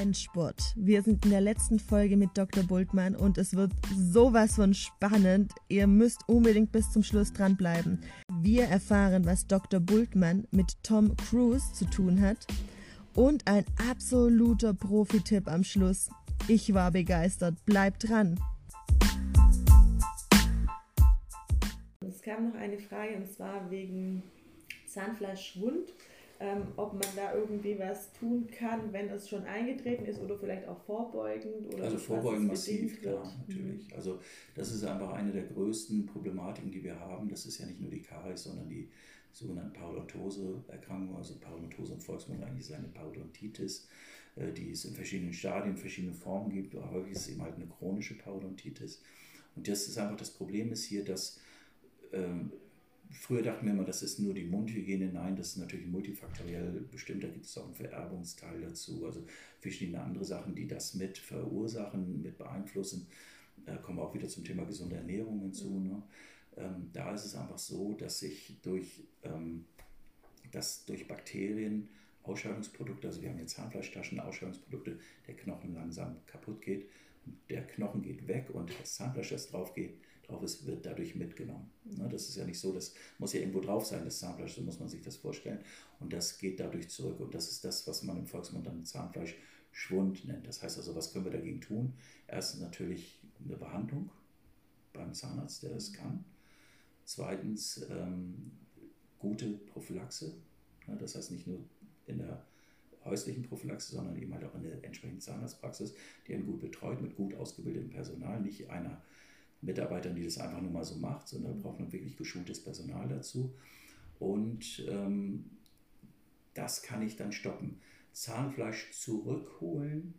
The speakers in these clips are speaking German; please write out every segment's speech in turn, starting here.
Endspurt. Wir sind in der letzten Folge mit Dr. Bultmann und es wird sowas von spannend. Ihr müsst unbedingt bis zum Schluss dranbleiben. Wir erfahren, was Dr. Bultmann mit Tom Cruise zu tun hat und ein absoluter Profi-Tipp am Schluss. Ich war begeistert. Bleibt dran. Es kam noch eine Frage und zwar wegen Zahnfleischschwund ähm, ob man da irgendwie was tun kann, wenn es schon eingetreten ist oder vielleicht auch vorbeugend oder Also vorbeugend massiv, klar, natürlich. Mhm. Also das ist einfach eine der größten Problematiken, die wir haben. Das ist ja nicht nur die Karies, sondern die sogenannten Parodontose-Erkrankungen, also Parodontose im Volksmund eigentlich ist eine Parodontitis, äh, die es in verschiedenen Stadien, verschiedene Formen gibt, aber häufig ist es eben halt eine chronische Parodontitis. Und das ist einfach das Problem ist hier, dass ähm, Früher dachten wir immer, das ist nur die Mundhygiene. Nein, das ist natürlich multifaktoriell bestimmt. Da gibt es auch einen Vererbungsteil dazu. Also verschiedene andere Sachen, die das mit verursachen, mit beeinflussen. Da kommen wir auch wieder zum Thema gesunde Ernährung hinzu. Ne? Ähm, da ist es einfach so, dass sich durch, ähm, dass durch Bakterien Ausscheidungsprodukte, also wir haben jetzt Zahnfleischtaschen, Ausscheidungsprodukte, der Knochen langsam kaputt geht. Der Knochen geht weg und das Zahnfleisch, das drauf geht, drauf ist, wird dadurch mitgenommen. Ne, das ist ja nicht so, das muss ja irgendwo drauf sein, das Zahnfleisch, so muss man sich das vorstellen. Und das geht dadurch zurück. Und das ist das, was man im Volksmund dann Zahnfleischschwund nennt. Das heißt also, was können wir dagegen tun? Erstens natürlich eine Behandlung beim Zahnarzt, der das kann. Zweitens ähm, gute Prophylaxe. Ne, das heißt nicht nur in der häuslichen Prophylaxe, sondern eben halt auch in der entsprechenden Zahnarztpraxis, die einen gut betreut, mit gut ausgebildetem Personal, nicht einer Mitarbeitern, die das einfach nur mal so macht, sondern da braucht man wirklich geschultes Personal dazu. Und ähm, das kann ich dann stoppen. Zahnfleisch zurückholen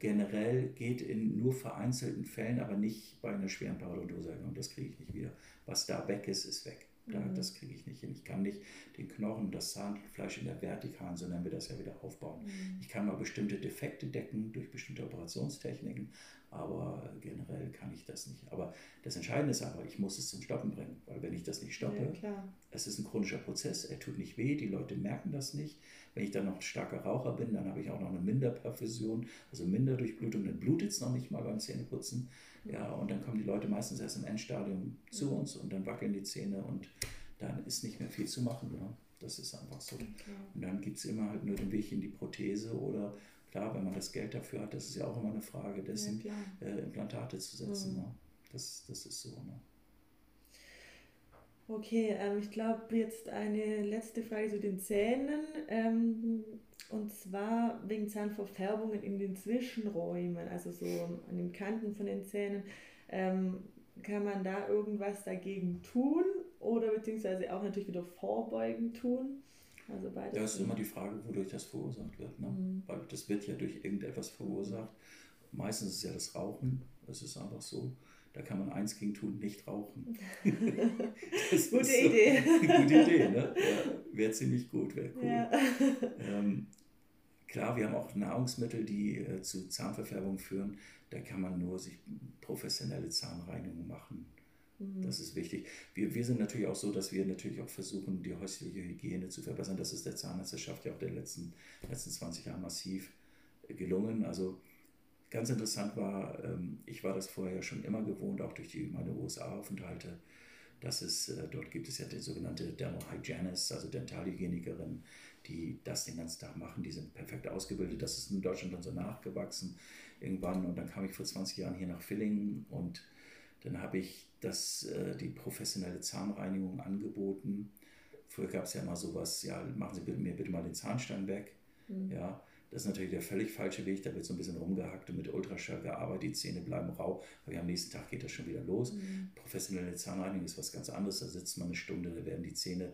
generell geht in nur vereinzelten Fällen, aber nicht bei einer schweren Parodontoseerkrankung. Das kriege ich nicht wieder. Was da weg ist, ist weg. Da, mhm. Das kriege ich nicht hin. Ich kann nicht den Knochen, das Zahnfleisch in der Vertikalen, so nennen wir das ja wieder aufbauen. Mhm. Ich kann mal bestimmte Defekte decken durch bestimmte Operationstechniken, aber generell kann ich das nicht. Aber das Entscheidende ist aber, ich muss es zum Stoppen bringen, weil wenn ich das nicht stoppe, ja, es ist ein chronischer Prozess, er tut nicht weh, die Leute merken das nicht. Wenn ich dann noch ein starker Raucher bin, dann habe ich auch noch eine Minderperfusion, also Minderdurchblutung, dann blutet es noch nicht mal beim Zähneputzen. Ja, und dann kommen die Leute meistens erst im Endstadium zu mhm. uns und dann wackeln die Zähne und dann ist nicht mehr viel zu machen. Ja. Das ist einfach so. Okay. Und dann gibt es immer halt nur den Weg in die Prothese oder Klar, wenn man das Geld dafür hat, das ist ja auch immer eine Frage dessen, ja, äh, Implantate zu setzen. Mhm. Ne? Das, das ist so. Ne? Okay, ähm, ich glaube jetzt eine letzte Frage zu den Zähnen. Ähm, und zwar wegen Zahnverfärbungen in den Zwischenräumen, also so an den Kanten von den Zähnen. Ähm, kann man da irgendwas dagegen tun oder beziehungsweise auch natürlich wieder vorbeugen tun? Also beides. Da ist immer die Frage, wodurch das verursacht wird. Ne? Mhm. Weil das wird ja durch irgendetwas verursacht. Meistens ist es ja das Rauchen. Das ist einfach so. Da kann man eins gegen tun, nicht rauchen. gute so, Idee. gute Idee, ne? Ja, wäre ziemlich gut, wäre cool. Ja. Ähm, klar, wir haben auch Nahrungsmittel, die äh, zu Zahnverfärbung führen. Da kann man nur sich professionelle Zahnreinigung machen. Mhm. Das ist wichtig. Wir, wir sind natürlich auch so, dass wir natürlich auch versuchen, die häusliche Hygiene zu verbessern. Das ist der Zahnarzteschaft ja auch der letzten, letzten 20 Jahre massiv gelungen. Also ganz interessant war, ähm, ich war das vorher schon immer gewohnt, auch durch die, meine USA-Aufenthalte, dass es, äh, dort gibt es ja die sogenannte Dental Hygienist, also Dentalhygienikerin, die das den ganzen Tag machen. Die sind perfekt ausgebildet. Das ist in Deutschland dann so nachgewachsen irgendwann. Und dann kam ich vor 20 Jahren hier nach Villingen und dann habe ich das, äh, die professionelle Zahnreinigung angeboten. Früher gab es ja immer sowas, ja, machen Sie mir bitte mal den Zahnstein weg. Mhm. Ja, das ist natürlich der völlig falsche Weg. Da wird so ein bisschen rumgehackt und mit Ultraschall gearbeitet, die Zähne bleiben rau, aber am nächsten Tag geht das schon wieder los. Mhm. Professionelle Zahnreinigung ist was ganz anderes. Da sitzt man eine Stunde, da werden die Zähne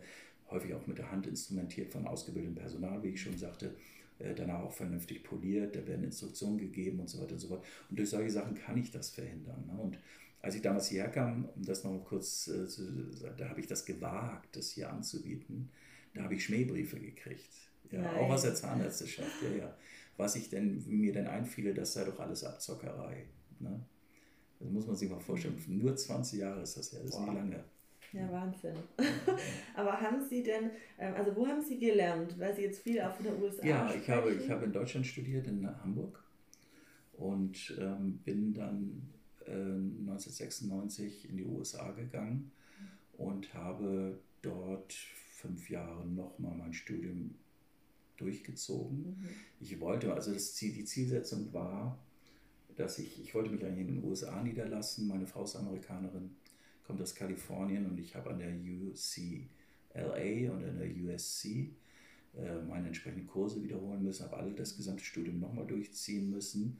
häufig auch mit der Hand instrumentiert von ausgebildetem Personal, wie ich schon sagte. Äh, danach auch vernünftig poliert, da werden Instruktionen gegeben und so weiter und so fort. Und durch solche Sachen kann ich das verhindern. Ne? Und als ich damals hierher kam, um das noch kurz äh, zu sagen, da habe ich das gewagt, das hier anzubieten. Da habe ich Schmähbriefe gekriegt. Ja, auch aus der Zahnärzteschaft, ja, ja. Was ich denn, mir denn einfiele, das sei doch alles Abzockerei. Ne? Das muss man sich mal vorstellen. Nur 20 Jahre ist das ja, das ist wow. nicht lange. Ja, Wahnsinn. Aber haben Sie denn, ähm, also wo haben Sie gelernt? Weil Sie jetzt viel auch von der USA Ja, ich habe, ich habe in Deutschland studiert, in Hamburg. Und ähm, bin dann 1996 in die USA gegangen und habe dort fünf Jahre nochmal mein Studium durchgezogen. Mhm. Ich wollte, also das Ziel, die Zielsetzung war, dass ich, ich wollte mich eigentlich in den USA niederlassen. Meine Frau ist Amerikanerin, kommt aus Kalifornien und ich habe an der UCLA und an der USC äh, meine entsprechenden Kurse wiederholen müssen, habe alle das gesamte Studium nochmal durchziehen müssen.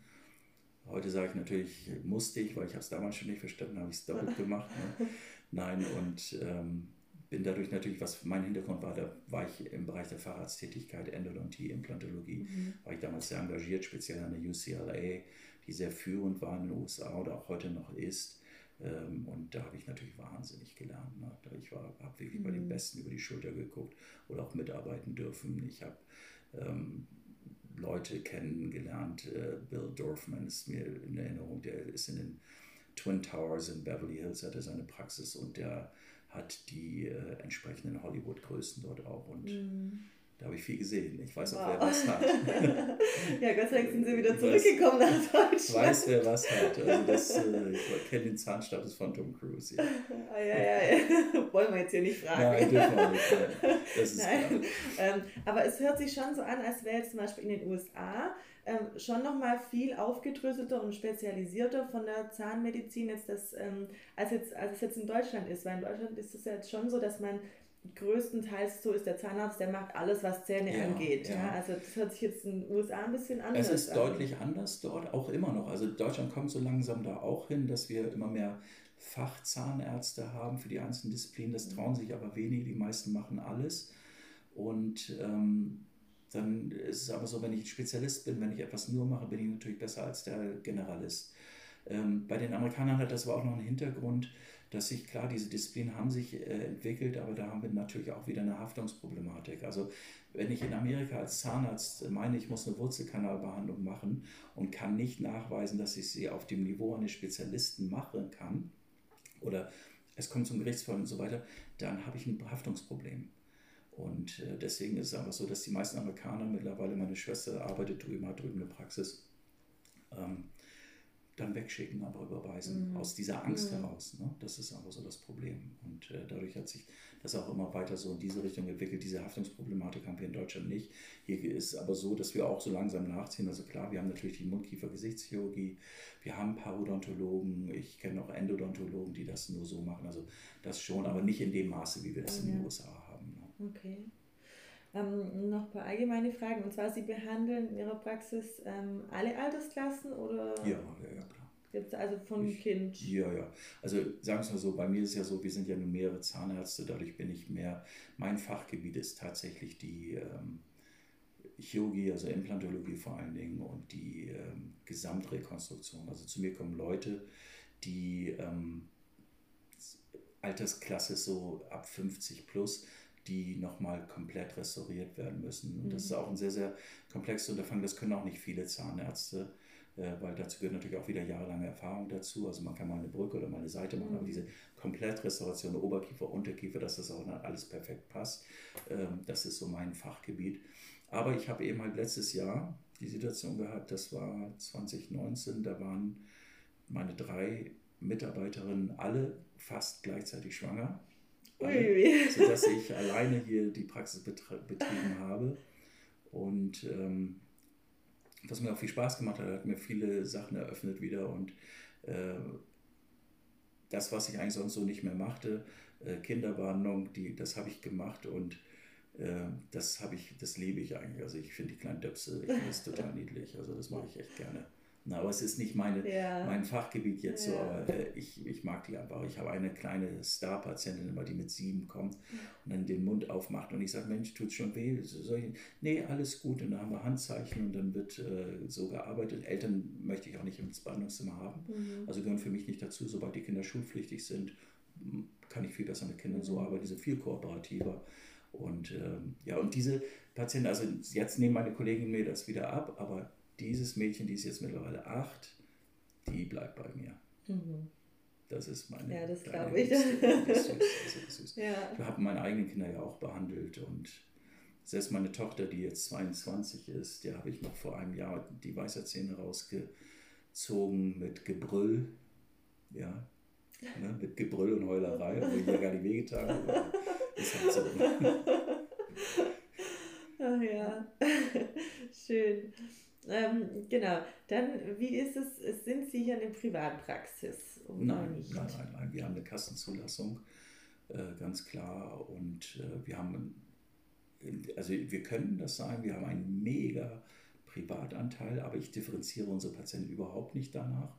Heute sage ich natürlich, musste ich, weil ich habe es damals schon nicht verstanden, habe ich es doppelt gemacht. Ne? Nein, und ähm, bin dadurch natürlich, was mein Hintergrund war, da war ich im Bereich der Fahrradstätigkeit, Endodontie, Implantologie, mhm. war ich damals sehr engagiert, speziell an der UCLA, die sehr führend war in den USA oder auch heute noch ist. Ähm, und da habe ich natürlich wahnsinnig gelernt. Ne? Ich habe wirklich mhm. bei den mhm. Besten über die Schulter geguckt oder auch mitarbeiten dürfen. Ich habe ähm, Leute kennengelernt. Äh, Bill Dorfman ist mir in Erinnerung, der ist in den Twin Towers in Beverly Hills, hatte seine Praxis und der hat die äh, entsprechenden Hollywood-Größen dort auch. Und mm. Da habe ich viel gesehen. Ich weiß auch, wer was hat. ja, Gott sei Dank sind sie wieder zurückgekommen nach Deutschland. Ich weiß, wer was hat. Also das, äh, ich kenne den Zahnstatus von Tom Cruise. Ja. ah, ja, ja, ja. Wollen wir jetzt hier nicht fragen. Nein, dürfen wir nicht. Das ist Nein. Ähm, aber es hört sich schon so an, als wäre jetzt zum Beispiel in den USA ähm, schon nochmal viel aufgedröselter und spezialisierter von der Zahnmedizin jetzt das, ähm, als, jetzt, als es jetzt in Deutschland ist. Weil in Deutschland ist es ja jetzt schon so, dass man größtenteils so ist der Zahnarzt, der macht alles, was Zähne ja, angeht. Ja. ja. also das hört sich jetzt in den USA ein bisschen anders an. Es ist an. deutlich anders dort, auch immer noch. Also Deutschland kommt so langsam da auch hin, dass wir immer mehr Fachzahnärzte haben für die einzelnen Disziplinen. Das trauen sich aber wenige, die meisten machen alles. Und ähm, dann ist es aber so, wenn ich Spezialist bin, wenn ich etwas nur mache, bin ich natürlich besser als der Generalist. Ähm, bei den Amerikanern hat das aber auch noch einen Hintergrund, dass sich, klar, diese Disziplinen haben sich äh, entwickelt, aber da haben wir natürlich auch wieder eine Haftungsproblematik. Also wenn ich in Amerika als Zahnarzt meine, ich muss eine Wurzelkanalbehandlung machen und kann nicht nachweisen, dass ich sie auf dem Niveau eines Spezialisten machen kann, oder es kommt zum Gerichtsfall und so weiter, dann habe ich ein Haftungsproblem. Und äh, deswegen ist es einfach so, dass die meisten Amerikaner mittlerweile, meine Schwester arbeitet drüben, hat drüben eine Praxis, ähm, dann wegschicken, aber überweisen. Mhm. Aus dieser Angst mhm. heraus. Ne? Das ist einfach so das Problem. Und äh, dadurch hat sich das auch immer weiter so in diese Richtung entwickelt. Diese Haftungsproblematik haben wir in Deutschland nicht. Hier ist aber so, dass wir auch so langsam nachziehen. Also klar, wir haben natürlich die Mundkiefer-Gesichtschirurgie, wir haben Parodontologen, ich kenne auch Endodontologen, die das nur so machen. Also das schon, aber nicht in dem Maße, wie wir das in den USA haben. Okay. Ähm, noch ein paar allgemeine Fragen. Und zwar, Sie behandeln in Ihrer Praxis ähm, alle Altersklassen oder? Ja, ja, ja, klar. Gibt es also von ich, Kind? Ja, ja. Also sagen wir es mal so, bei mir ist ja so, wir sind ja nur mehrere Zahnärzte, dadurch bin ich mehr, mein Fachgebiet ist tatsächlich die ähm, Chirurgie, also Implantologie vor allen Dingen und die ähm, Gesamtrekonstruktion. Also zu mir kommen Leute, die ähm, Altersklasse so ab 50 plus, die nochmal komplett restauriert werden müssen. Und das ist mhm. auch ein sehr, sehr komplexes Unterfangen. Das können auch nicht viele Zahnärzte, äh, weil dazu gehört natürlich auch wieder jahrelange Erfahrung dazu. Also man kann mal eine Brücke oder mal eine Seite machen, mhm. aber diese Komplettrestauration Oberkiefer, Unterkiefer, dass das auch alles perfekt passt, ähm, das ist so mein Fachgebiet. Aber ich habe eben halt letztes Jahr die Situation gehabt, das war 2019, da waren meine drei Mitarbeiterinnen alle fast gleichzeitig schwanger alle, sodass ich alleine hier die Praxis betrieben habe. Und ähm, was mir auch viel Spaß gemacht hat, hat mir viele Sachen eröffnet wieder und äh, das, was ich eigentlich sonst so nicht mehr machte, äh, Kinderwarnung, die, das habe ich gemacht und äh, das habe ich, das liebe ich eigentlich. Also ich finde die kleinen Döpse, ich finde es total niedlich. Also das mache ich echt gerne. Na, aber es ist nicht meine, ja. mein Fachgebiet jetzt ja. so, aber äh, ich, ich mag die einfach. Ich habe eine kleine Star-Patientin immer, die mit sieben kommt und dann den Mund aufmacht und ich sage, Mensch, tut es schon weh? Soll ich? Nee, alles gut. Und dann haben wir Handzeichen und dann wird äh, so gearbeitet. Eltern möchte ich auch nicht ins Behandlungszimmer haben. Mhm. Also gehören für mich nicht dazu. Sobald die Kinder schulpflichtig sind, kann ich viel besser mit Kindern so mhm. arbeiten. Die sind viel kooperativer. Und ähm, ja, und diese Patienten, also jetzt nehmen meine Kolleginnen mir das wieder ab, aber dieses Mädchen, die ist jetzt mittlerweile acht, die bleibt bei mir. Mhm. Das ist meine. Ja, das glaube ich. Das ist süß, das süß. Ja. Ich habe meine eigenen Kinder ja auch behandelt und selbst meine Tochter, die jetzt 22 ist, der habe ich noch vor einem Jahr die Weisheitszähne rausgezogen mit Gebrüll. Ja, ne, mit Gebrüll und Heulerei, wo ich mir gar nicht wehgetan habe. Ist halt so. Ach ja, schön. Ähm, genau, dann wie ist es, sind Sie hier eine Privatpraxis? Nein, nicht? nein, nein, nein, wir haben eine Kassenzulassung, äh, ganz klar. Und äh, wir haben, also wir können das sagen, wir haben einen mega Privatanteil, aber ich differenziere unsere Patienten überhaupt nicht danach.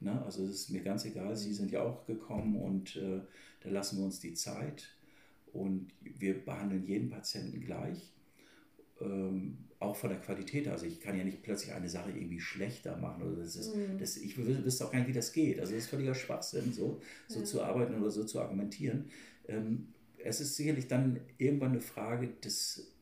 Ne? Also es ist mir ganz egal, Sie sind ja auch gekommen und äh, da lassen wir uns die Zeit und wir behandeln jeden Patienten gleich. Ähm, auch von der Qualität. Also ich kann ja nicht plötzlich eine Sache irgendwie schlechter machen. Oder das ist, mhm. das, ich wüsste auch gar nicht, wie das geht. Also das ist völliger Schwachsinn, so, so ja. zu arbeiten oder so zu argumentieren. Ähm, es ist sicherlich dann irgendwann eine Frage des,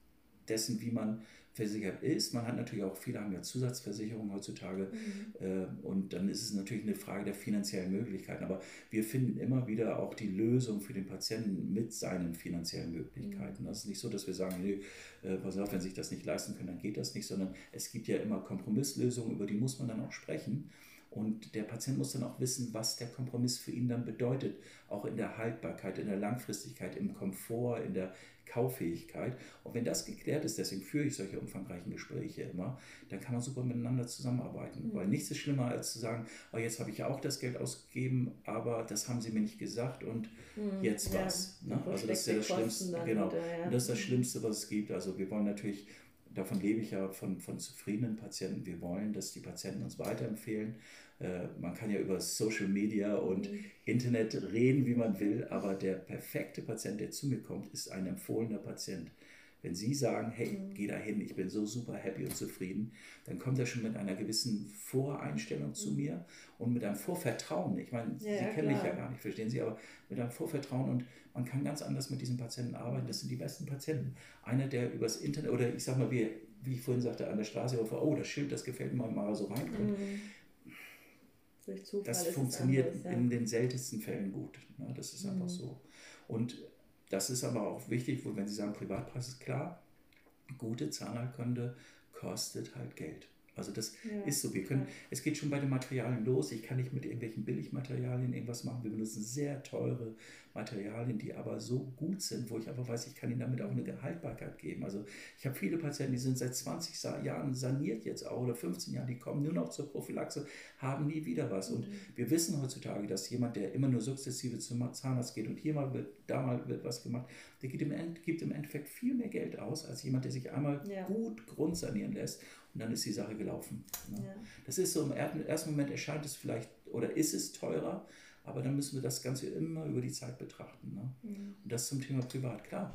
dessen, wie man versichert ist. Man hat natürlich auch, viele haben ja Zusatzversicherungen heutzutage mhm. äh, und dann ist es natürlich eine Frage der finanziellen Möglichkeiten. Aber wir finden immer wieder auch die Lösung für den Patienten mit seinen finanziellen Möglichkeiten. Mhm. Das ist nicht so, dass wir sagen, nee, äh, pass auf, wenn Sie sich das nicht leisten können, dann geht das nicht, sondern es gibt ja immer Kompromisslösungen, über die muss man dann auch sprechen. Und der Patient muss dann auch wissen, was der Kompromiss für ihn dann bedeutet, auch in der Haltbarkeit, in der Langfristigkeit, im Komfort, in der Kauffähigkeit. Und wenn das geklärt ist, deswegen führe ich solche umfangreichen Gespräche immer, dann kann man super miteinander zusammenarbeiten. Mhm. Weil nichts ist schlimmer, als zu sagen, oh, jetzt habe ich ja auch das Geld ausgegeben, aber das haben sie mir nicht gesagt und mhm. jetzt ja, was. Ne? Also das ist ja das Schlimmste. Genau. Wieder, ja. Und das ist das Schlimmste, was es gibt. Also wir wollen natürlich davon lebe ich ja von, von zufriedenen Patienten. Wir wollen, dass die Patienten uns weiterempfehlen. Äh, man kann ja über Social Media und mhm. Internet reden, wie man will, aber der perfekte Patient, der zu mir kommt, ist ein empfohlener Patient. Wenn Sie sagen, hey, mhm. geh da hin, ich bin so super happy und zufrieden, dann kommt er schon mit einer gewissen Voreinstellung zu mhm. mir und mit einem Vorvertrauen. Ich meine, ja, Sie kennen klar. mich ja gar nicht, verstehen Sie, aber mit einem Vorvertrauen und man kann ganz anders mit diesen Patienten arbeiten. Das sind die besten Patienten. Einer, der übers Internet oder ich sag mal, wie, wie ich vorhin sagte, an der Straße, oh, das Schild, das gefällt mir mal so reinkommt. Mhm durch Zufall das funktioniert anders, ja. in den seltensten Fällen gut. Ne? Das ist mhm. einfach so. Und das ist aber auch wichtig, wenn Sie sagen Privatpraxis, klar, gute Zahnheilkunde kostet halt Geld. Also das ja, ist so. Wir können, ja. es geht schon bei den Materialien los. Ich kann nicht mit irgendwelchen Billigmaterialien irgendwas machen. Wir benutzen sehr teure Materialien, die aber so gut sind, wo ich aber weiß, ich kann ihnen damit auch eine Haltbarkeit geben. Also ich habe viele Patienten, die sind seit 20 Jahren saniert jetzt auch oder 15 Jahren, die kommen nur noch zur Prophylaxe, haben nie wieder was. Und mhm. wir wissen heutzutage, dass jemand, der immer nur sukzessive zum Zahnarzt geht und hier mal wird, da mal wird was gemacht, der gibt im, End, gibt im Endeffekt viel mehr Geld aus, als jemand, der sich einmal ja. gut grundsanieren lässt und dann ist die Sache gelaufen. Ne? Ja. Das ist so, im ersten Moment erscheint es vielleicht oder ist es teurer, aber dann müssen wir das Ganze immer über die Zeit betrachten. Ne? Mhm. Und das zum Thema Privat. Klar,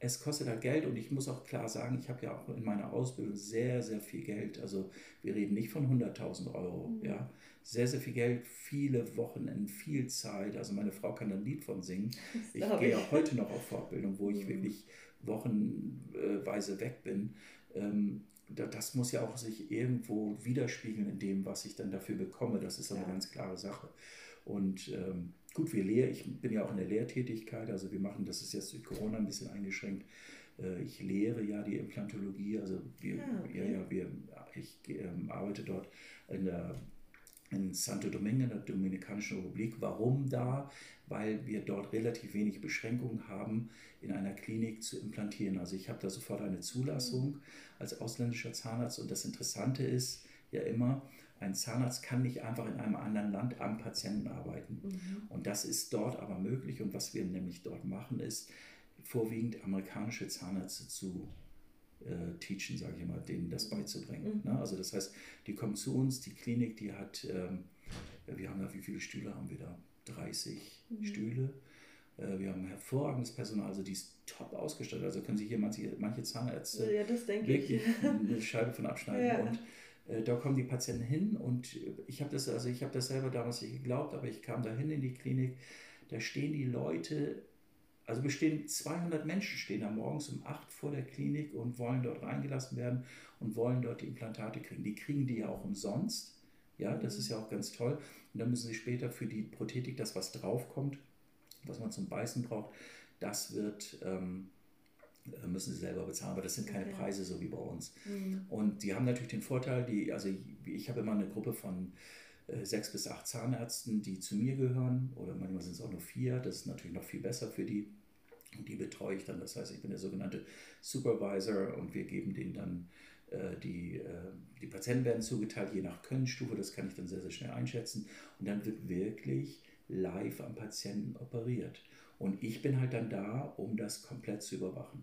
es kostet halt Geld und ich muss auch klar sagen, ich habe ja auch in meiner Ausbildung sehr, sehr viel Geld. Also wir reden nicht von 100.000 Euro. Mhm. Ja? Sehr, sehr viel Geld, viele Wochenenden, viel Zeit. Also meine Frau kann ein Lied von singen. Ich gehe auch heute noch auf Fortbildung, wo ich mhm. wirklich wochenweise weg bin. Ähm, das muss ja auch sich irgendwo widerspiegeln in dem, was ich dann dafür bekomme. Das ist eine ja. ganz klare Sache. Und ähm, gut, wir lehren, ich bin ja auch in der Lehrtätigkeit, also wir machen, das ist jetzt durch Corona ein bisschen eingeschränkt. Äh, ich lehre ja die Implantologie, also wir, ja, ah, okay. ja, ja, wir, ich ähm, arbeite dort in der in Santo Domingo, in der Dominikanischen Republik. Warum da? Weil wir dort relativ wenig Beschränkungen haben, in einer Klinik zu implantieren. Also ich habe da sofort eine Zulassung mhm. als ausländischer Zahnarzt und das Interessante ist ja immer, ein Zahnarzt kann nicht einfach in einem anderen Land am Patienten arbeiten. Mhm. Und das ist dort aber möglich. Und was wir nämlich dort machen, ist vorwiegend amerikanische Zahnärzte zu äh, teachen, sage ich mal, denen das beizubringen. Mhm. Ne? Also das heißt, die kommen zu uns, die Klinik, die hat, ähm, wir haben da, wie viele Stühle haben wir da? 30 mhm. Stühle. Äh, wir haben hervorragendes Personal, also die ist top ausgestattet. Also können sich hier manche, manche Zahnärzte ja, wirklich ich. eine Scheibe von abschneiden. Ja. Und da kommen die Patienten hin und ich habe das, also ich habe das selber damals nicht geglaubt, aber ich kam da hin in die Klinik, da stehen die Leute, also bestehen 200 Menschen stehen da morgens um 8 vor der Klinik und wollen dort reingelassen werden und wollen dort die Implantate kriegen. Die kriegen die ja auch umsonst, Ja, das ist ja auch ganz toll. Und dann müssen sie später für die Prothetik, das was draufkommt, was man zum Beißen braucht, das wird, ähm, äh, müssen sie selber bezahlen, aber das sind keine okay. Preise so wie bei uns. Mhm. Und die haben natürlich den Vorteil, die, also ich, ich habe immer eine Gruppe von äh, sechs bis acht Zahnärzten, die zu mir gehören, oder manchmal sind es auch nur vier, das ist natürlich noch viel besser für die. Und die betreue ich dann, das heißt, ich bin der sogenannte Supervisor und wir geben denen dann äh, die, äh, die Patienten werden zugeteilt, je nach Könnenstufe, das kann ich dann sehr, sehr schnell einschätzen. Und dann wird wirklich live am Patienten operiert. Und ich bin halt dann da, um das komplett zu überwachen.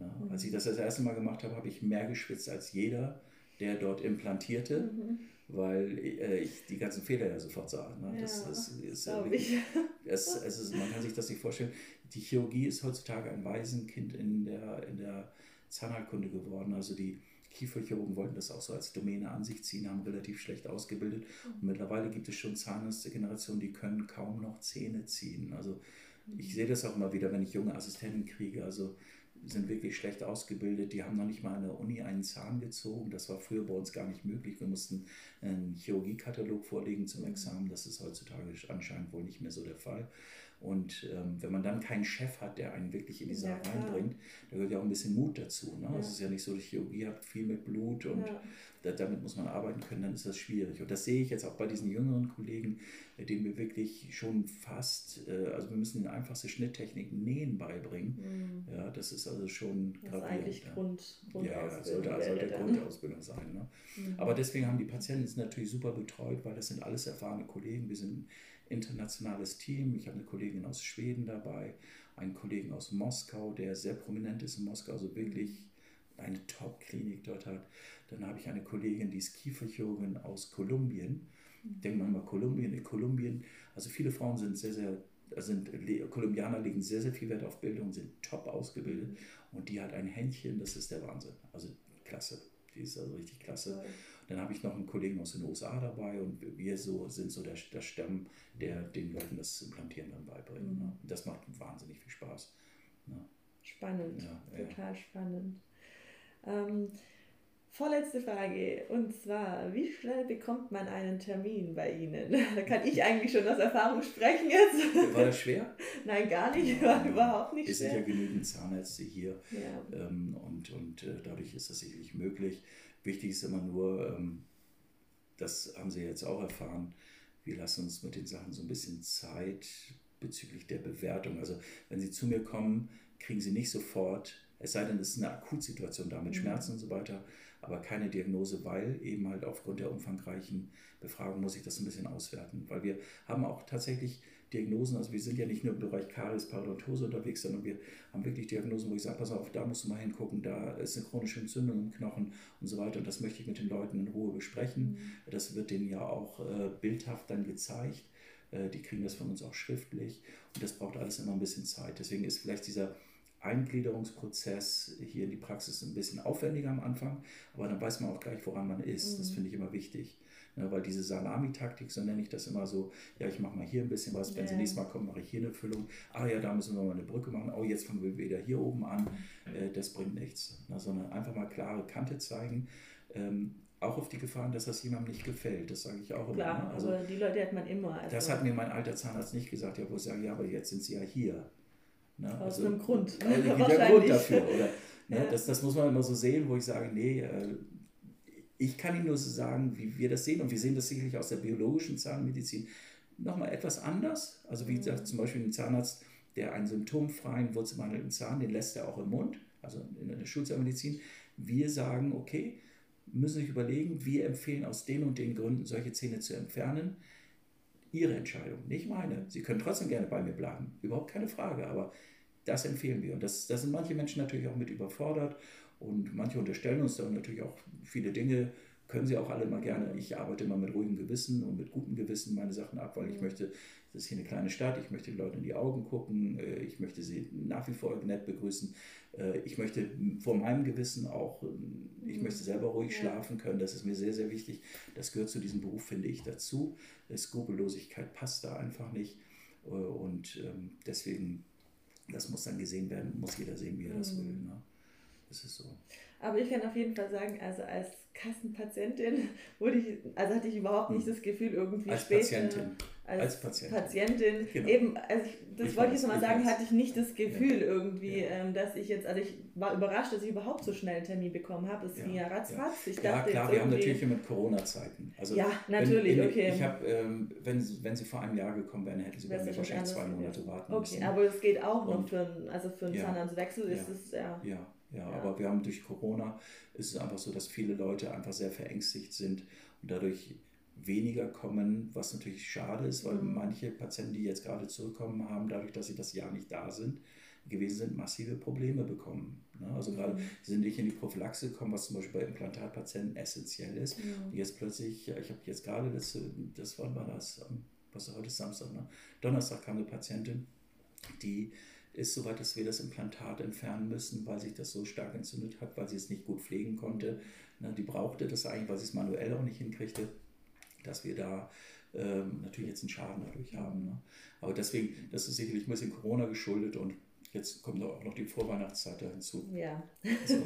Na, mhm. Als ich das das erste Mal gemacht habe, habe ich mehr geschwitzt als jeder, der dort implantierte, mhm. weil äh, ich die ganzen Fehler ja sofort sah. Ne? Ja, das, das ist, wirklich, es, es ist, man kann sich das nicht vorstellen. Die Chirurgie ist heutzutage ein Waisenkind in der, in der Zahnheilkunde geworden. Also die Kieferchirurgen wollten das auch so als Domäne an sich ziehen, haben relativ schlecht ausgebildet. Und mittlerweile gibt es schon Zahnärzte-Generationen, die können kaum noch Zähne ziehen. Also ich sehe das auch immer wieder, wenn ich junge Assistenten kriege. Also sind wirklich schlecht ausgebildet. Die haben noch nicht mal an der Uni einen Zahn gezogen. Das war früher bei uns gar nicht möglich. Wir mussten einen Chirurgiekatalog vorlegen zum Examen. Das ist heutzutage anscheinend wohl nicht mehr so der Fall. Und ähm, wenn man dann keinen Chef hat, der einen wirklich in die Sache ja, reinbringt, da gehört ja auch ein bisschen Mut dazu. Ne? Ja. Es ist ja nicht so, die Chirurgie hat viel mit Blut und ja. da, damit muss man arbeiten können, dann ist das schwierig. Und das sehe ich jetzt auch bei diesen jüngeren Kollegen, äh, denen wir wirklich schon fast, äh, also wir müssen ihnen einfachste Schnitttechniken Nähen beibringen. Mhm. Ja, das ist also schon das ist eigentlich ja. Grund, Ja, sollte, sollte Grundausbildung sein. Ne? Mhm. Aber deswegen haben die Patienten es natürlich super betreut, weil das sind alles erfahrene Kollegen. Wir sind internationales Team. Ich habe eine Kollegin aus Schweden dabei, einen Kollegen aus Moskau, der sehr prominent ist in Moskau, also wirklich eine Top-Klinik dort hat. Dann habe ich eine Kollegin, die ist Kieferchirurgin aus Kolumbien. Mhm. Denkt man mal Kolumbien, in Kolumbien, also viele Frauen sind sehr, sehr, sind, Kolumbianer legen sehr, sehr viel Wert auf Bildung, sind top ausgebildet und die hat ein Händchen, das ist der Wahnsinn. Also klasse, die ist also richtig klasse. Dann habe ich noch einen Kollegen aus den USA dabei und wir so sind so der, der Stamm, der den Leuten das Implantieren dann beibringen. Mhm. Ne? Das macht wahnsinnig viel Spaß. Ne? Spannend, ja, total ja. spannend. Ähm, vorletzte Frage und zwar, wie schnell bekommt man einen Termin bei Ihnen? Da kann ich eigentlich schon aus Erfahrung sprechen jetzt. War das schwer? Nein, gar nicht, war überhaupt nicht es schwer. Es sind ja genügend Zahnärzte hier ja. Ähm, und, und äh, dadurch ist das sicherlich möglich. Wichtig ist immer nur, ähm, das haben Sie jetzt auch erfahren, wir lassen uns mit den Sachen so ein bisschen Zeit bezüglich der Bewertung. Also wenn Sie zu mir kommen, kriegen Sie nicht sofort, es sei denn, es ist eine Akutsituation da mit mhm. Schmerzen und so weiter, aber keine Diagnose, weil eben halt aufgrund der umfangreichen Befragung muss ich das ein bisschen auswerten. Weil wir haben auch tatsächlich Diagnosen, also wir sind ja nicht nur im Bereich Karies, Parodontose unterwegs, sondern wir haben wirklich Diagnosen, wo ich sage, pass auf, da musst du mal hingucken, da ist eine chronische Entzündung im Knochen und so weiter und das möchte ich mit den Leuten in Ruhe besprechen. Mhm. Das wird denen ja auch äh, bildhaft dann gezeigt. Äh, die kriegen das von uns auch schriftlich und das braucht alles immer ein bisschen Zeit. Deswegen ist vielleicht dieser Eingliederungsprozess hier in die Praxis ein bisschen aufwendiger am Anfang, aber dann weiß man auch gleich, woran man ist. Mhm. Das finde ich immer wichtig. Ne, weil diese Salami-Taktik, so nenne ich das immer so, ja, ich mache mal hier ein bisschen was, wenn yeah. sie nächstes Mal kommen, mache ich hier eine Füllung. Ah ja, da müssen wir mal eine Brücke machen. Oh, jetzt fangen wir wieder hier oben an. Äh, das bringt nichts. Ne, sondern einfach mal klare Kante zeigen. Ähm, auch auf die Gefahren, dass das jemandem nicht gefällt. Das sage ich auch immer. Klar, ne? also, die Leute hat man immer. Also das hat mir mein alter Zahnarzt nicht gesagt, ja, wo ich sage, ja, aber jetzt sind sie ja hier. Ne? Aus also, einem Grund. Es gibt ja Grund dafür. Oder, ne? ja. das, das muss man immer so sehen, wo ich sage, nee, äh, ich kann Ihnen nur so sagen, wie wir das sehen, und wir sehen das sicherlich aus der biologischen Zahnmedizin nochmal etwas anders. Also wie gesagt, zum Beispiel ein Zahnarzt, der einen symptomfreien, wurzelbehandelten Zahn, den lässt er auch im Mund, also in der Schulzahnmedizin. Wir sagen, okay, müssen sich überlegen, wir empfehlen aus den und den Gründen, solche Zähne zu entfernen. Ihre Entscheidung, nicht meine. Sie können trotzdem gerne bei mir bleiben, überhaupt keine Frage, aber das empfehlen wir. Und das, das sind manche Menschen natürlich auch mit überfordert und manche unterstellen uns dann natürlich auch viele Dinge, können sie auch alle mal gerne. Ich arbeite immer mit ruhigem Gewissen und mit gutem Gewissen meine Sachen ab, weil ich möchte, das ist hier eine kleine Stadt, ich möchte die Leute in die Augen gucken, äh, ich möchte sie nach wie vor nett begrüßen. Äh, ich möchte vor meinem Gewissen auch, ich mhm. möchte selber ruhig ja. schlafen können, das ist mir sehr, sehr wichtig. Das gehört zu diesem Beruf, finde ich, dazu. Skrupellosigkeit passt da einfach nicht. Äh, und ähm, deswegen, das muss dann gesehen werden, muss jeder sehen, wie er das mhm. will. Ne? Ist so. Aber ich kann auf jeden Fall sagen, also als Kassenpatientin wurde ich, also hatte ich überhaupt nicht hm. das Gefühl, irgendwie als später. Patientin als, als Patientin. Patientin. Genau. Eben, also ich, das ich wollte ich jetzt mal sagen, hatte ich nicht das Gefühl ja. irgendwie, ja. Ähm, dass ich jetzt, also ich war überrascht, dass ich überhaupt so schnell einen Termin bekommen habe. Es ging ja ratzfatz. Ich ja, dachte klar, wir haben natürlich mit Corona-Zeiten. Also ja, natürlich, wenn, okay. Ich habe, ähm, wenn, wenn Sie vor einem Jahr gekommen wären, hätten Sie bei mir wahrscheinlich zwei Monate warten okay, müssen. Okay, aber es geht auch noch für, also für einen Zahnarztwechsel ist es, ja. Ja, ja, aber wir haben durch Corona ist es einfach so, dass viele Leute einfach sehr verängstigt sind und dadurch weniger kommen, was natürlich schade ist, weil mhm. manche Patienten, die jetzt gerade zurückkommen, haben dadurch, dass sie das Jahr nicht da sind, gewesen sind, massive Probleme bekommen. Ne? Also mhm. gerade, sie sind nicht in die Prophylaxe gekommen, was zum Beispiel bei Implantatpatienten essentiell ist. Mhm. Und jetzt plötzlich, ich habe jetzt gerade, das, das wann war das? Was ist heute Samstag, ne? Donnerstag kam eine Patientin, die ist so weit, dass wir das Implantat entfernen müssen, weil sich das so stark entzündet hat, weil sie es nicht gut pflegen konnte. Ne? Die brauchte das eigentlich, weil sie es manuell auch nicht hinkriegte dass wir da ähm, natürlich jetzt einen Schaden dadurch haben. Ne? Aber deswegen, das ist sicherlich ein bisschen Corona geschuldet und jetzt kommt auch noch die Vorweihnachtszeit da hinzu. Ja. Also,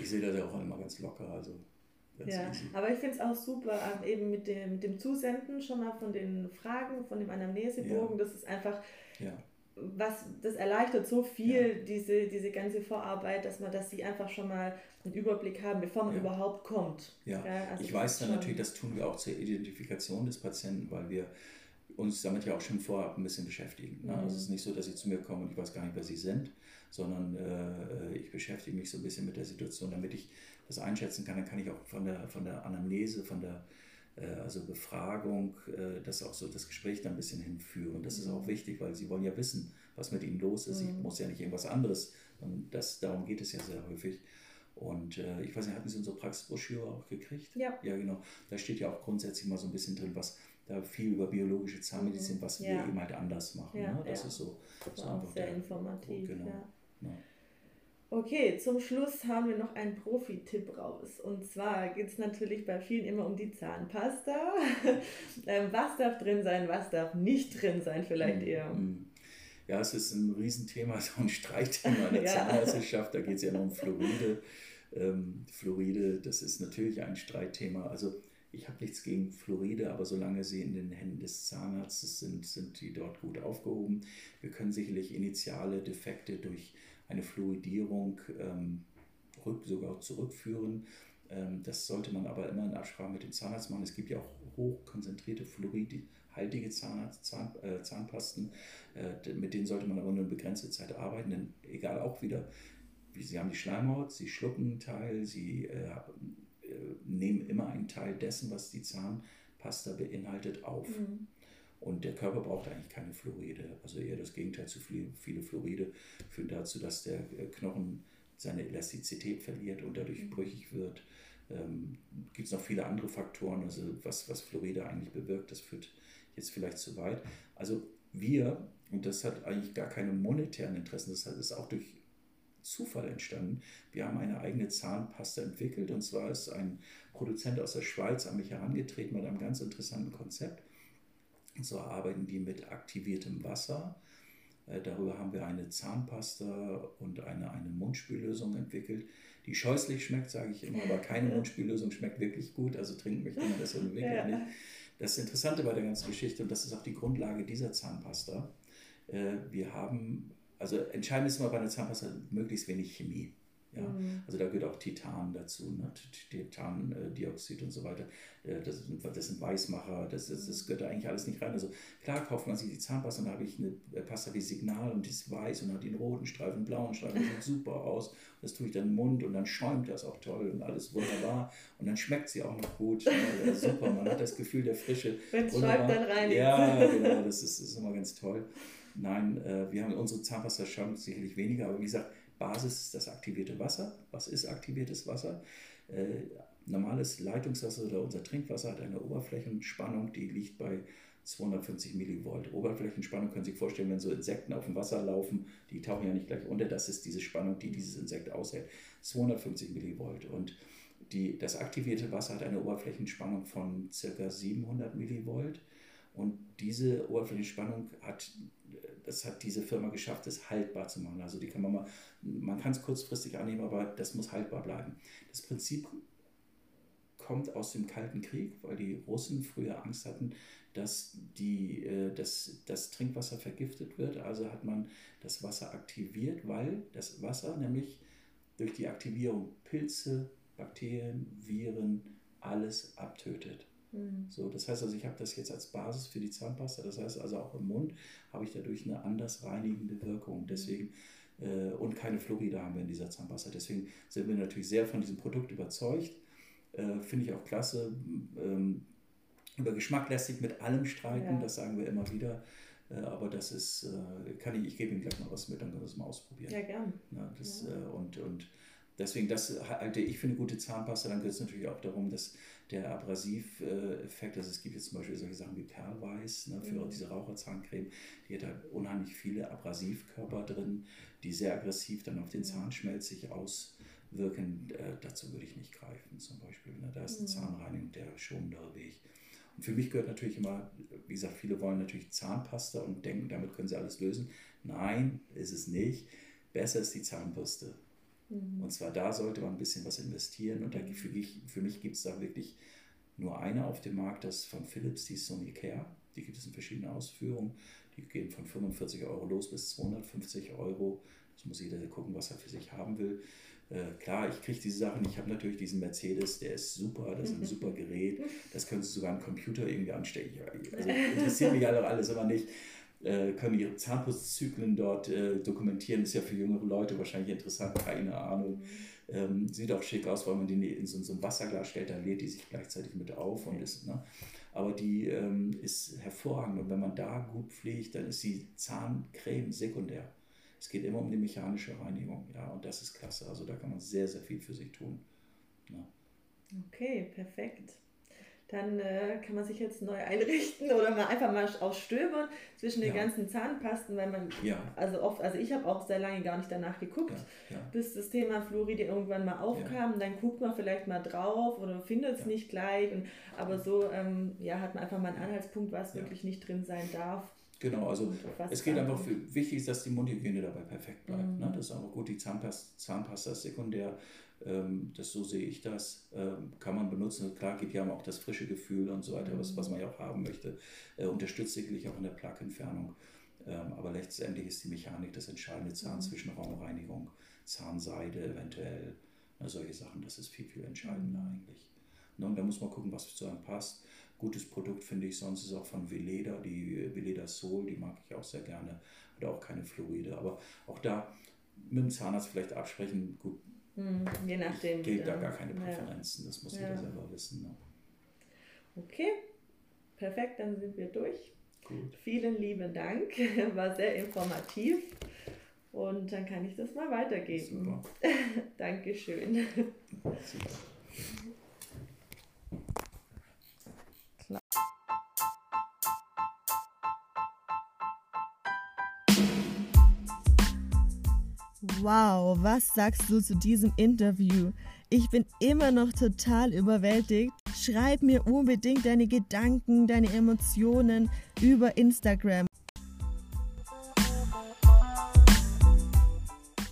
ich sehe das ja auch immer ganz locker. Also ja, easy. aber ich finde es auch super, ähm, eben mit dem, mit dem Zusenden schon mal von den Fragen, von dem Anamnesebogen, ja. das ist einfach, ja was das erleichtert so viel, ja. diese, diese ganze Vorarbeit, dass man, dass sie einfach schon mal einen Überblick haben, bevor man ja. überhaupt kommt. Ja, also ich weiß dann natürlich, das tun wir auch zur Identifikation des Patienten, weil wir uns damit ja auch schon vorab ein bisschen beschäftigen. Ne? Mhm. Also es ist nicht so, dass sie zu mir kommen und ich weiß gar nicht, wer sie sind, sondern äh, ich beschäftige mich so ein bisschen mit der Situation, damit ich das einschätzen kann. Dann kann ich auch von der, von der Anamnese, von der also Befragung, äh, das auch so das Gespräch da ein bisschen hinführen. Das ist auch mhm. wichtig, weil sie wollen ja wissen, was mit ihnen los ist. Ich mhm. muss ja nicht irgendwas anderes. Und das, darum geht es ja sehr häufig. Und äh, ich weiß nicht, hatten Sie unsere Praxisbroschüre auch gekriegt? Ja. Ja, genau. Da steht ja auch grundsätzlich mal so ein bisschen drin, was da viel über biologische Zahnmedizin, mhm. was ja. wir eben halt anders machen. Ja, ne? Das ja. ist so, das so einfach sehr der, informativ. Genau. Ja. Okay, zum Schluss haben wir noch einen Profi-Tipp raus. Und zwar geht es natürlich bei vielen immer um die Zahnpasta. Ähm, was darf drin sein, was darf nicht drin sein, vielleicht mhm. eher. Ja, es ist ein Riesenthema, so ein Streitthema in der ja. Zahnärzteschaft. Da geht es ja noch um Fluoride. Ähm, Fluoride, das ist natürlich ein Streitthema. Also ich habe nichts gegen Fluoride, aber solange sie in den Händen des Zahnarztes sind, sind die dort gut aufgehoben. Wir können sicherlich initiale Defekte durch eine Fluidierung ähm, sogar zurückführen. Ähm, das sollte man aber immer in Absprache mit dem Zahnarzt machen. Es gibt ja auch hochkonzentrierte fluoridhaltige Zahnarzt, Zahn, äh, Zahnpasten. Äh, mit denen sollte man aber nur eine begrenzte Zeit arbeiten, denn egal auch wieder, Sie haben die Schleimhaut, Sie schlucken einen Teil, Sie äh, äh, nehmen immer einen Teil dessen, was die Zahnpasta beinhaltet, auf. Mhm. Und der Körper braucht eigentlich keine Fluoride. Also eher das Gegenteil zu viel, viele Fluoride führen dazu, dass der äh, Knochen seine Elastizität verliert und dadurch mhm. brüchig wird. Ähm, Gibt es noch viele andere Faktoren, also was, was Fluoride eigentlich bewirkt, das führt jetzt vielleicht zu weit. Also wir, und das hat eigentlich gar keine monetären Interessen, das ist auch durch Zufall entstanden. Wir haben eine eigene Zahnpasta entwickelt und zwar ist ein Produzent aus der Schweiz an mich herangetreten mit einem ganz interessanten Konzept. So arbeiten die mit aktiviertem Wasser. Äh, darüber haben wir eine Zahnpasta und eine, eine Mundspüllösung entwickelt, die scheußlich schmeckt, sage ich immer, aber keine Mundspüllösung schmeckt wirklich gut, also trinken möchte man das wirklich ja. nicht. Das Interessante bei der ganzen Geschichte, und das ist auch die Grundlage dieser Zahnpasta, äh, wir haben, also entscheidend ist immer bei einer Zahnpasta möglichst wenig Chemie. Ja? Mhm. Also da gehört auch Titan dazu, ne? Titandioxid und so weiter. Äh, das, das sind Weißmacher, das, das, das gehört da eigentlich alles nicht rein. Also klar kauft man sich die Zahnpasta und da habe ich eine äh, Pasta wie Signal und die ist weiß und hat den roten Streifen, den blauen Streifen, das sieht super aus. Das tue ich dann im Mund und dann schäumt das auch toll und alles wunderbar. Und dann schmeckt sie auch noch gut. Ja, super, man hat das Gefühl der Frische. Wenn es schäumt, dann rein. Ja, genau, das ist, das ist immer ganz toll. Nein, äh, wir haben unsere Zahnpasta schäumt sicherlich weniger, aber wie gesagt, Basis ist das aktivierte Wasser. Was ist aktiviertes Wasser? Äh, normales Leitungswasser oder unser Trinkwasser hat eine Oberflächenspannung, die liegt bei 250 Millivolt. Oberflächenspannung können Sie sich vorstellen, wenn so Insekten auf dem Wasser laufen, die tauchen ja nicht gleich unter, das ist diese Spannung, die dieses Insekt aushält. 250 Millivolt. Und die, das aktivierte Wasser hat eine Oberflächenspannung von ca. 700 Millivolt. Und diese Oberflächenspannung hat, das hat diese Firma geschafft, das haltbar zu machen. Also die kann man mal, man kann es kurzfristig annehmen, aber das muss haltbar bleiben. Das Prinzip kommt aus dem Kalten Krieg, weil die Russen früher Angst hatten, dass die, äh, das, das Trinkwasser vergiftet wird. Also hat man das Wasser aktiviert, weil das Wasser nämlich durch die Aktivierung Pilze, Bakterien, Viren, alles abtötet. Mhm. So, das heißt also, ich habe das jetzt als Basis für die Zahnpasta. Das heißt also auch im Mund habe ich dadurch eine anders reinigende Wirkung. Mhm. Deswegen äh, und keine Fluoride haben wir in dieser Zahnpasta. Deswegen sind wir natürlich sehr von diesem Produkt überzeugt. Äh, Finde ich auch klasse. Ähm, über Geschmack lässt sich mit allem streiten, ja. das sagen wir immer wieder. Äh, aber das ist, äh, kann ich, ich gebe Ihnen gleich mal was mit, dann können wir es mal ausprobieren. Ja, gern. Ja, das, ja. Äh, und, und deswegen, das halte ich für eine gute Zahnpasta. Dann geht es natürlich auch darum, dass der Abrasiveffekt, also es gibt jetzt zum Beispiel solche Sachen wie Perlweiß ne, für mhm. diese Raucherzahncreme, die hat halt unheimlich viele Abrasivkörper drin, die sehr aggressiv dann auf den Zahnschmelz sich auswirken. Äh, dazu würde ich nicht greifen zum Beispiel. Ne? Da ist mhm. Zahnreinigung der schonendere Weg. Und für mich gehört natürlich immer, wie gesagt, viele wollen natürlich Zahnpasta und denken, damit können sie alles lösen. Nein, ist es nicht. Besser ist die Zahnbürste. Mhm. Und zwar da sollte man ein bisschen was investieren. Und da, für, mich, für mich gibt es da wirklich nur eine auf dem Markt, das ist von Philips, die Sony Care. Die gibt es in verschiedenen Ausführungen. Die gehen von 45 Euro los bis 250 Euro. Das muss jeder gucken, was er für sich haben will. Äh, klar, ich kriege diese Sachen. Ich habe natürlich diesen Mercedes, der ist super, das ist ein mhm. super Gerät. Das können Sie sogar einen Computer irgendwie anstecken. Also interessiert mich alle alles aber nicht. Äh, können ihre Zahnputzzyklen dort äh, dokumentieren. Ist ja für jüngere Leute wahrscheinlich interessant, keine Ahnung. Ähm, sieht auch schick aus, weil man die in so, so ein Wasserglas stellt, dann lädt die sich gleichzeitig mit auf und ist, ne? Aber die ähm, ist hervorragend und wenn man da gut pflegt, dann ist die Zahncreme sekundär. Es geht immer um die mechanische Reinigung, ja, und das ist klasse. Also da kann man sehr, sehr viel für sich tun. Ja. Okay, perfekt. Dann äh, kann man sich jetzt neu einrichten oder mal einfach mal ausstöbern zwischen den ja. ganzen Zahnpasten, weil man, ja. also oft, also ich habe auch sehr lange gar nicht danach geguckt, ja. bis das Thema Fluoride irgendwann mal aufkam. Dann guckt man vielleicht mal drauf oder findet es nicht gleich. Und, aber so ähm, ja, hat man einfach mal einen Anhaltspunkt, was wirklich nicht drin sein darf. Genau, also es geht einfach für, wichtig ist, dass die Mundhygiene dabei perfekt bleibt. Mhm. Ne? Das ist aber gut, die Zahnpasta, Zahnpasta ist sekundär, das, so sehe ich das, ähm, kann man benutzen. Klar gibt ja auch das frische Gefühl und so weiter, mhm. was, was man ja auch haben möchte. Äh, unterstützt sicherlich auch in der Plaquentfernung. Ähm, aber letztendlich ist die Mechanik das entscheidende mhm. Zahnzwischenraumreinigung, Zahnseide eventuell, na, solche Sachen, das ist viel, viel entscheidender mhm. eigentlich. Ne? Und da muss man gucken, was zu einem passt. Gutes Produkt finde ich sonst ist auch von Veleda, die Veleda Soul, die mag ich auch sehr gerne. Oder auch keine Fluoride. Aber auch da mit dem Zahnarzt vielleicht absprechen. Gut, hm, je nachdem. Ich gebe da gar keine Präferenzen, ja. das muss ja. jeder selber wissen. Ne? Okay, perfekt, dann sind wir durch. Gut. Vielen lieben Dank, war sehr informativ. Und dann kann ich das mal weitergeben. Super. Dankeschön. Super. Wow, was sagst du zu diesem Interview? Ich bin immer noch total überwältigt. Schreib mir unbedingt deine Gedanken, deine Emotionen über Instagram.